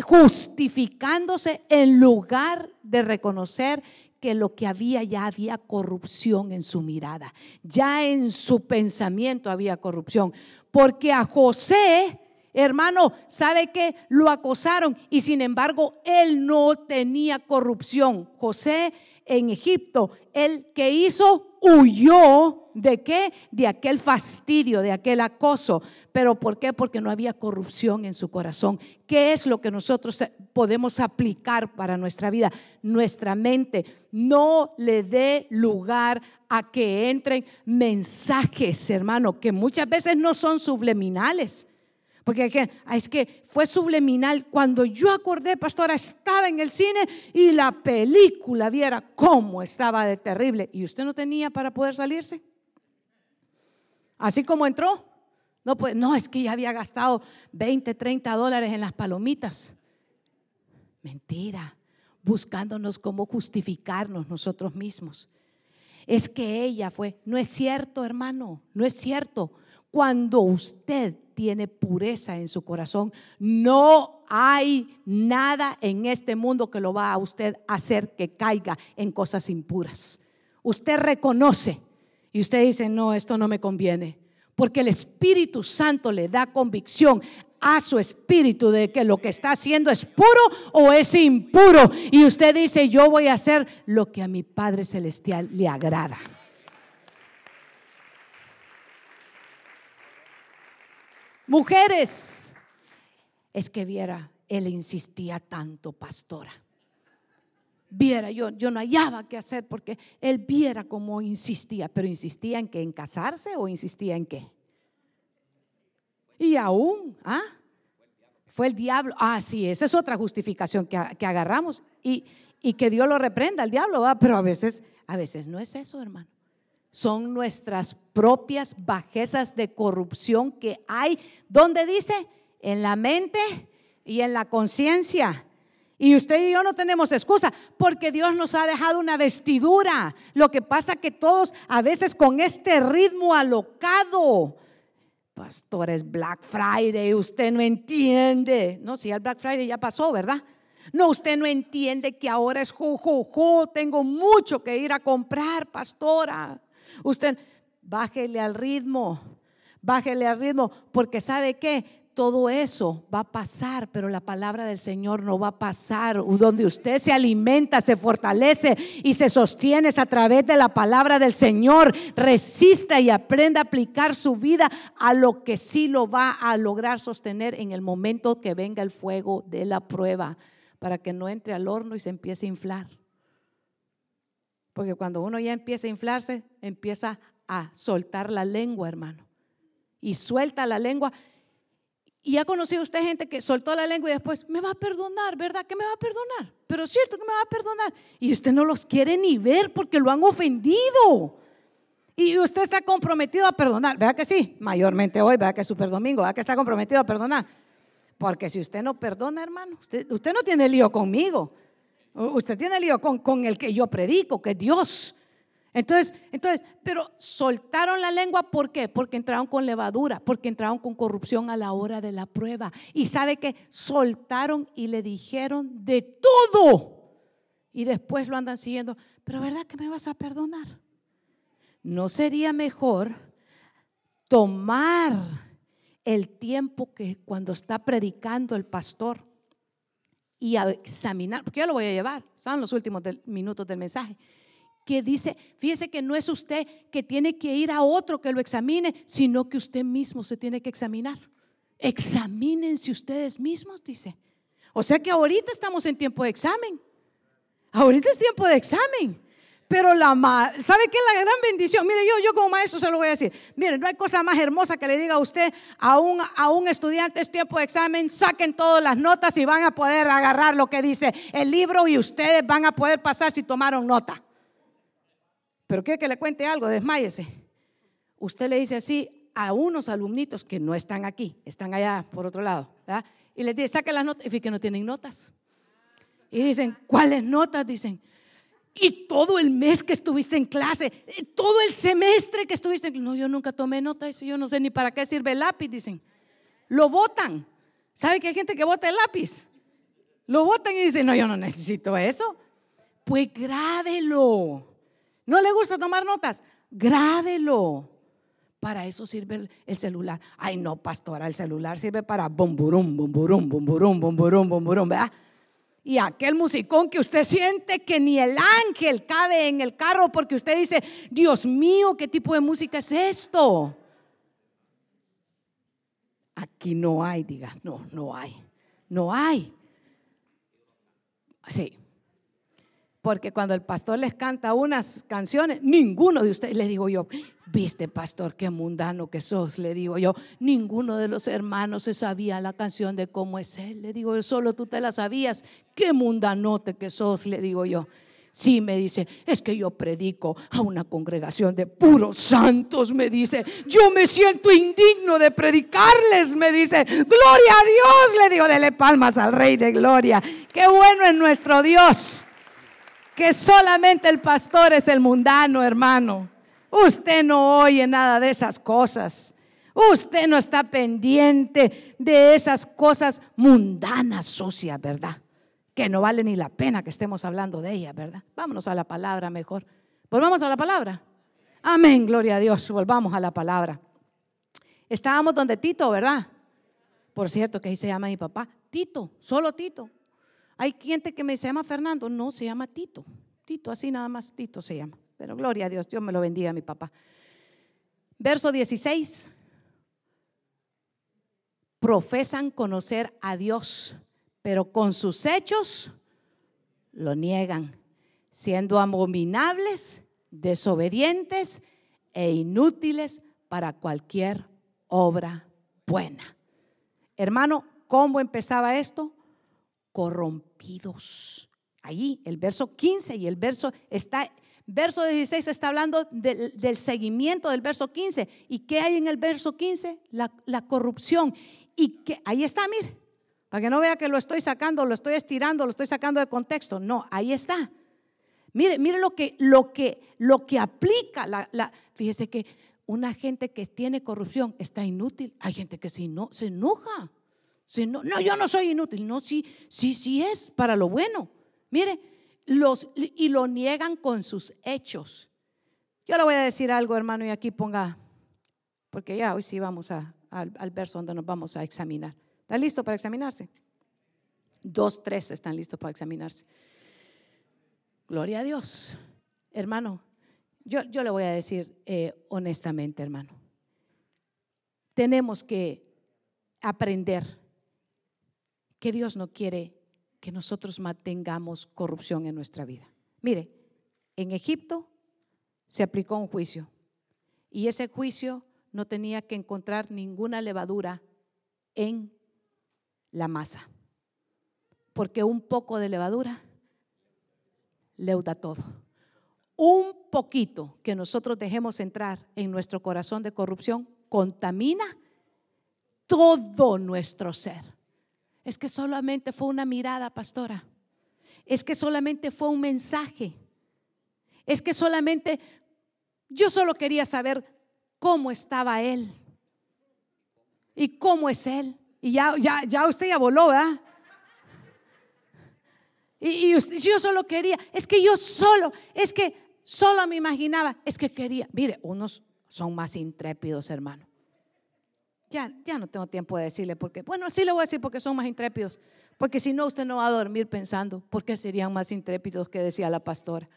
Justificándose en lugar de reconocer que lo que había ya había corrupción en su mirada, ya en su pensamiento había corrupción, porque a José, hermano, ¿sabe que Lo acosaron y sin embargo él no tenía corrupción. José en Egipto, el que hizo huyó de qué? De aquel fastidio, de aquel acoso. ¿Pero por qué? Porque no había corrupción en su corazón. ¿Qué es lo que nosotros podemos aplicar para nuestra vida? Nuestra mente. No le dé lugar a que entren mensajes, hermano, que muchas veces no son subliminales porque es que fue subliminal. Cuando yo acordé, pastora, estaba en el cine y la película, viera cómo estaba de terrible. ¿Y usted no tenía para poder salirse? Así como entró. No, pues, no, es que ya había gastado 20, 30 dólares en las palomitas. Mentira, buscándonos cómo justificarnos nosotros mismos. Es que ella fue, no es cierto, hermano, no es cierto. Cuando usted tiene pureza en su corazón, no hay nada en este mundo que lo va a usted hacer que caiga en cosas impuras. Usted reconoce y usted dice, no, esto no me conviene. Porque el Espíritu Santo le da convicción a su espíritu de que lo que está haciendo es puro o es impuro. Y usted dice, yo voy a hacer lo que a mi Padre Celestial le agrada. Mujeres, es que viera, él insistía tanto, pastora. Viera, yo, yo no hallaba qué hacer porque él viera cómo insistía, pero insistía en que en casarse o insistía en qué. Y aún, ¿ah? Fue el diablo. Ah, sí, esa es otra justificación que, que agarramos y, y, que Dios lo reprenda al diablo, ¿va? pero a veces, a veces no es eso, hermano son nuestras propias bajezas de corrupción que hay, ¿dónde dice? En la mente y en la conciencia. Y usted y yo no tenemos excusa porque Dios nos ha dejado una vestidura. Lo que pasa que todos a veces con este ritmo alocado, pastor, es Black Friday, usted no entiende. No, si el Black Friday ya pasó, ¿verdad? No, usted no entiende que ahora es jujuju, tengo mucho que ir a comprar, pastora. Usted, bájele al ritmo, bájele al ritmo, porque sabe que todo eso va a pasar, pero la palabra del Señor no va a pasar. Donde usted se alimenta, se fortalece y se sostiene a través de la palabra del Señor. Resista y aprenda a aplicar su vida a lo que sí lo va a lograr sostener en el momento que venga el fuego de la prueba, para que no entre al horno y se empiece a inflar. Porque cuando uno ya empieza a inflarse, empieza a soltar la lengua, hermano. Y suelta la lengua. Y ha conocido usted gente que soltó la lengua y después me va a perdonar, ¿verdad? Que me va a perdonar. Pero es cierto que me va a perdonar. Y usted no los quiere ni ver porque lo han ofendido. Y usted está comprometido a perdonar. ¿Verdad que sí? Mayormente hoy, ¿verdad que es super domingo? ¿Verdad que está comprometido a perdonar? Porque si usted no perdona, hermano, usted, usted no tiene lío conmigo. Usted tiene lío con, con el que yo predico, que es Dios. Entonces, entonces, pero soltaron la lengua, ¿por qué? Porque entraron con levadura, porque entraron con corrupción a la hora de la prueba. Y sabe que soltaron y le dijeron de todo. Y después lo andan siguiendo, pero ¿verdad que me vas a perdonar? ¿No sería mejor tomar el tiempo que cuando está predicando el pastor y a examinar, porque yo lo voy a llevar, son los últimos minutos del mensaje, que dice, fíjese que no es usted que tiene que ir a otro que lo examine, sino que usted mismo se tiene que examinar. Examínense ustedes mismos, dice. O sea que ahorita estamos en tiempo de examen. Ahorita es tiempo de examen. Pero la ¿sabe qué es la gran bendición? Mire, yo, yo como maestro se lo voy a decir. Mire, no hay cosa más hermosa que le diga a usted a un, a un estudiante es tiempo de examen, saquen todas las notas y van a poder agarrar lo que dice el libro y ustedes van a poder pasar si tomaron nota. Pero quiere que le cuente algo, desmayese. Usted le dice así a unos alumnitos que no están aquí, están allá por otro lado, ¿verdad? Y les dice, saquen las notas y que no tienen notas. Y dicen, ¿cuáles notas? Dicen, y todo el mes que estuviste en clase, eh, todo el semestre que estuviste en clase. No, yo nunca tomé nota eso, yo no sé ni para qué sirve el lápiz, dicen. Lo votan. ¿Sabe que hay gente que vota el lápiz? Lo votan y dicen, no, yo no necesito eso. Pues grábelo. ¿No le gusta tomar notas? Grábelo. Para eso sirve el, celular. Ay, no, pastora, el celular sirve para bomburum, bomburum, bomburum, bomburum, bomburum, ¿verdad? Y aquel musicón que usted siente que ni el ángel cabe en el carro porque usted dice, Dios mío, ¿qué tipo de música es esto? Aquí no hay, diga, no, no hay, no hay. Sí, porque cuando el pastor les canta unas canciones, ninguno de ustedes, le digo yo, viste pastor, qué mundano que sos, le digo yo, ninguno de los hermanos se sabía la canción de cómo es él, le digo yo, solo tú te la sabías, qué mundanote que sos, le digo yo. Sí, me dice, es que yo predico a una congregación de puros santos, me dice, yo me siento indigno de predicarles, me dice, gloria a Dios, le digo, dele palmas al Rey de Gloria, qué bueno es nuestro Dios que solamente el pastor es el mundano, hermano. Usted no oye nada de esas cosas. Usted no está pendiente de esas cosas mundanas, sucias, ¿verdad? Que no vale ni la pena que estemos hablando de ellas, ¿verdad? Vámonos a la palabra mejor. Volvamos a la palabra. Amén, gloria a Dios. Volvamos a la palabra. Estábamos donde Tito, ¿verdad? Por cierto, que ahí se llama mi papá. Tito, solo Tito. Hay gente que me se llama Fernando, no, se llama Tito. Tito, así nada más, Tito se llama. Pero gloria a Dios, Dios me lo bendiga mi papá. Verso 16. Profesan conocer a Dios, pero con sus hechos lo niegan, siendo abominables, desobedientes e inútiles para cualquier obra buena. Hermano, ¿cómo empezaba esto? Corrompidos. Ahí el verso 15 y el verso está, verso 16 está hablando del, seguimiento del verso 15. ¿Y qué hay en el verso 15? La, corrupción. Y que ahí está, mire, para que no vea que lo estoy sacando, lo estoy estirando, lo estoy sacando de contexto. No, ahí está. Mire, mire lo que, lo que, lo que aplica. La, la, fíjese que una gente que tiene corrupción está inútil. Hay gente que se enoja no, no, yo no soy inútil. No, sí, sí, sí es para lo bueno. Mire, los, y lo niegan con sus hechos. Yo le voy a decir algo, hermano, y aquí ponga, porque ya hoy sí vamos a, al, verso donde nos vamos a examinar. ¿Está listo para examinarse? Dos, tres están listos para examinarse. Gloria a Dios. Hermano, yo, yo le voy a decir eh, honestamente, hermano, tenemos que aprender que Dios no quiere que nosotros mantengamos corrupción en nuestra vida. Mire, en Egipto se aplicó un juicio y ese juicio no tenía que encontrar ninguna levadura en la masa, porque un poco de levadura leuda todo. Un poquito que nosotros dejemos entrar en nuestro corazón de corrupción contamina todo nuestro ser. Es que solamente fue una mirada, pastora. Es que solamente fue un mensaje. Es que solamente yo solo quería saber cómo estaba él. Y cómo es él. Y ya, ya, ya usted ya voló, ¿verdad? Y, y yo solo quería, es que yo solo, es que solo me imaginaba, es que quería. Mire, unos son más intrépidos, hermano. Ya, ya no tengo tiempo de decirle porque, bueno, sí le voy a decir porque son más intrépidos. Porque si no, usted no va a dormir pensando, ¿por qué serían más intrépidos que decía la pastora?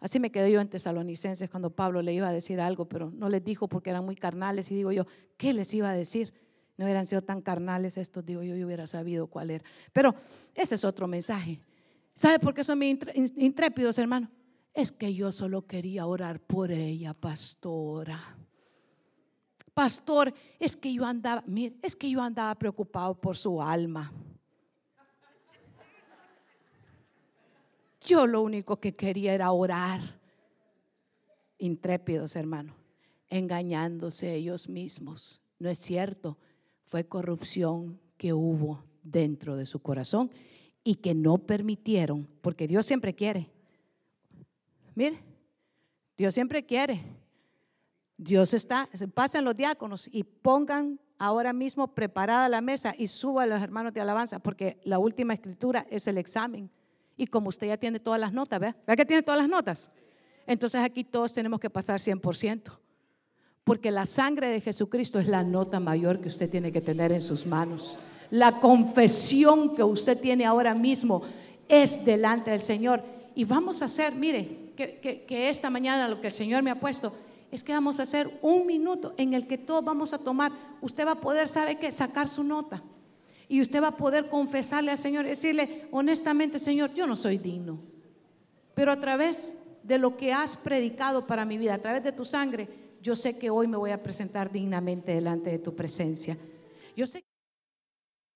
Así me quedé yo en Tesalonicenses cuando Pablo le iba a decir algo, pero no les dijo porque eran muy carnales. Y digo yo, ¿qué les iba a decir? No hubieran sido tan carnales estos, digo yo, yo hubiera sabido cuál era. Pero ese es otro mensaje. ¿Sabe por qué son intrépidos, hermano? es que yo solo quería orar por ella, pastora. Pastor, es que yo andaba, mire, es que yo andaba preocupado por su alma. Yo lo único que quería era orar. Intrépidos, hermano, engañándose ellos mismos. No es cierto, fue corrupción que hubo dentro de su corazón y que no permitieron, porque Dios siempre quiere. Mire, Dios siempre quiere. Dios está, pasen los diáconos y pongan ahora mismo preparada la mesa y suba los hermanos de alabanza, porque la última escritura es el examen. Y como usted ya tiene todas las notas, ¿ve? ¿Ve que tiene todas las notas? Entonces aquí todos tenemos que pasar 100%. Porque la sangre de Jesucristo es la nota mayor que usted tiene que tener en sus manos. La confesión que usted tiene ahora mismo es delante del Señor. Y vamos a hacer, mire, que, esta mañana lo que el Señor me ha puesto es que vamos a hacer un minuto en el que todos vamos a tomar. Usted va a poder, ¿sabe qué? Sacar su nota. Y usted va a poder confesarle al Señor, decirle, honestamente, Señor, yo no soy digno. Pero a través de lo que has predicado para mi vida, a través de tu sangre, yo sé que hoy me voy a presentar dignamente delante de tu presencia. Yo sé